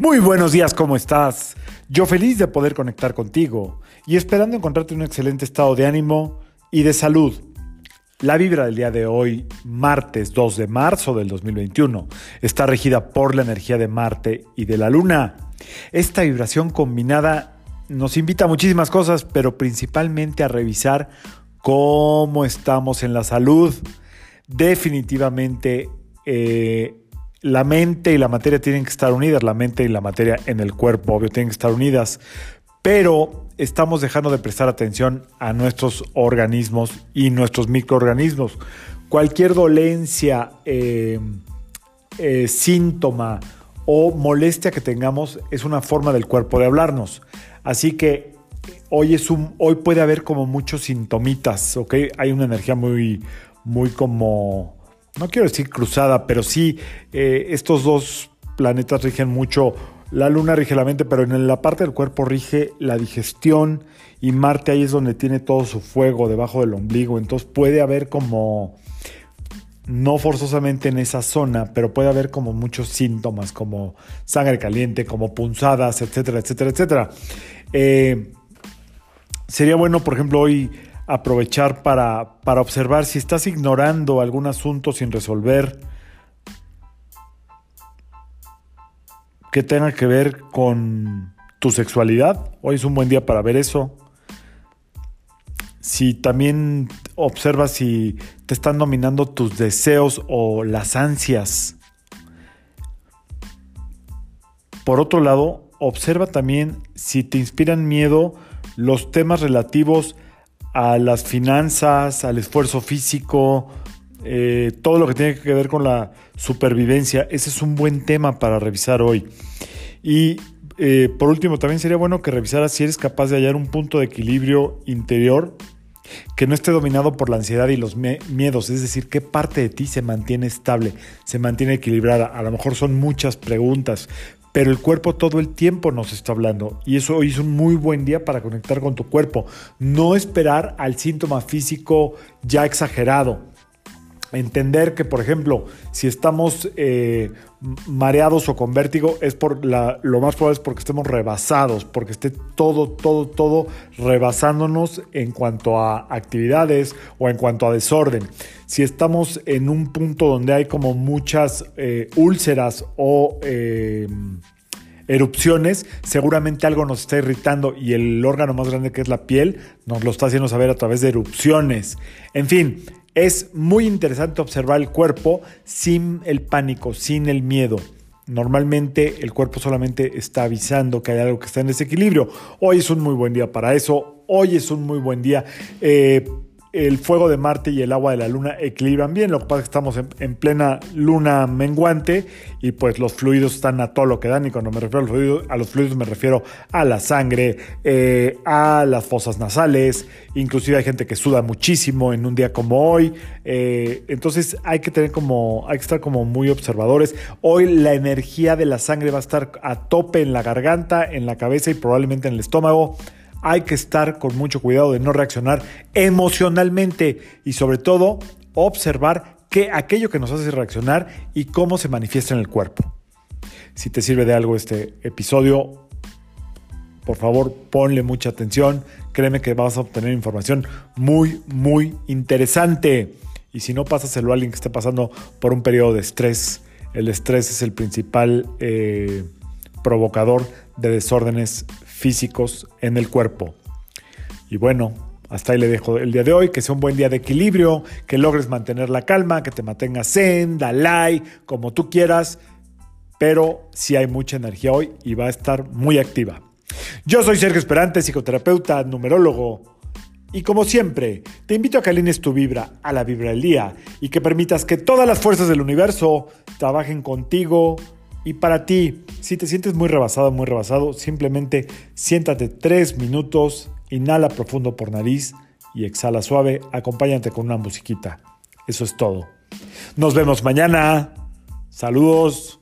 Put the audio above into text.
Muy buenos días, ¿cómo estás? Yo feliz de poder conectar contigo y esperando encontrarte en un excelente estado de ánimo y de salud. La vibra del día de hoy, martes 2 de marzo del 2021, está regida por la energía de Marte y de la Luna. Esta vibración combinada nos invita a muchísimas cosas, pero principalmente a revisar cómo estamos en la salud. Definitivamente eh, la mente y la materia tienen que estar unidas, la mente y la materia en el cuerpo, obvio, tienen que estar unidas, pero estamos dejando de prestar atención a nuestros organismos y nuestros microorganismos. Cualquier dolencia, eh, eh, síntoma o molestia que tengamos es una forma del cuerpo de hablarnos. Así que hoy, es un, hoy puede haber como muchos sintomitas. Hay una energía muy, muy como no quiero decir cruzada, pero sí eh, estos dos planetas rigen mucho. La luna rige la mente, pero en la parte del cuerpo rige la digestión y Marte ahí es donde tiene todo su fuego debajo del ombligo. Entonces puede haber como, no forzosamente en esa zona, pero puede haber como muchos síntomas, como sangre caliente, como punzadas, etcétera, etcétera, etcétera. Eh, sería bueno, por ejemplo, hoy aprovechar para, para observar si estás ignorando algún asunto sin resolver que tenga que ver con tu sexualidad. Hoy es un buen día para ver eso. Si también observas si te están dominando tus deseos o las ansias. Por otro lado, observa también si te inspiran miedo los temas relativos a las finanzas, al esfuerzo físico, eh, todo lo que tiene que ver con la supervivencia. Ese es un buen tema para revisar hoy. Y eh, por último, también sería bueno que revisaras si eres capaz de hallar un punto de equilibrio interior que no esté dominado por la ansiedad y los miedos, es decir, qué parte de ti se mantiene estable, se mantiene equilibrada. A lo mejor son muchas preguntas, pero el cuerpo todo el tiempo nos está hablando y eso hoy es un muy buen día para conectar con tu cuerpo. No esperar al síntoma físico ya exagerado. Entender que, por ejemplo, si estamos eh, mareados o con vértigo, es por lo más probable es porque estemos rebasados, porque esté todo, todo, todo rebasándonos en cuanto a actividades o en cuanto a desorden. Si estamos en un punto donde hay como muchas eh, úlceras o eh, erupciones, seguramente algo nos está irritando y el órgano más grande que es la piel nos lo está haciendo saber a través de erupciones. En fin, es muy interesante observar el cuerpo sin el pánico, sin el miedo. Normalmente el cuerpo solamente está avisando que hay algo que está en desequilibrio. Hoy es un muy buen día para eso. Hoy es un muy buen día. Eh, el fuego de Marte y el agua de la Luna equilibran bien. Lo que pasa es que estamos en, plena luna menguante y pues los fluidos están a todo lo que dan. Y cuando me refiero a los fluidos, me refiero a la sangre, eh, a las fosas nasales. Inclusive hay gente que suda muchísimo en un día como hoy. Eh, entonces hay que tener como, hay que estar como muy observadores. Hoy la energía de la sangre va a estar a tope en la garganta, en la cabeza y probablemente en el estómago hay que estar con mucho cuidado de no reaccionar emocionalmente y sobre todo observar qué aquello que nos hace reaccionar y cómo se manifiesta en el cuerpo. Si te sirve de algo este episodio, por favor ponle mucha atención, créeme que vas a obtener información muy, muy interesante. Y si no, pásaselo a alguien que esté pasando por un periodo de estrés. El estrés es el principal eh, provocador de desórdenes físicos en el cuerpo. Y bueno, hasta ahí le dejo el día de hoy, que sea un buen día de equilibrio, que logres mantener la calma, que te mantengas zen, like, como tú quieras, pero sí hay mucha energía hoy y va a estar muy activa. Yo soy Sergio Esperante, psicoterapeuta, numerólogo. Y como siempre, te invito a que alines tu vibra a la vibra del día y que permitas que todas las fuerzas del universo trabajen contigo y para ti, si te sientes muy rebasado, muy rebasado, simplemente siéntate tres minutos, inhala profundo por nariz y exhala suave, acompáñate con una musiquita. Eso es todo. Nos vemos mañana. Saludos.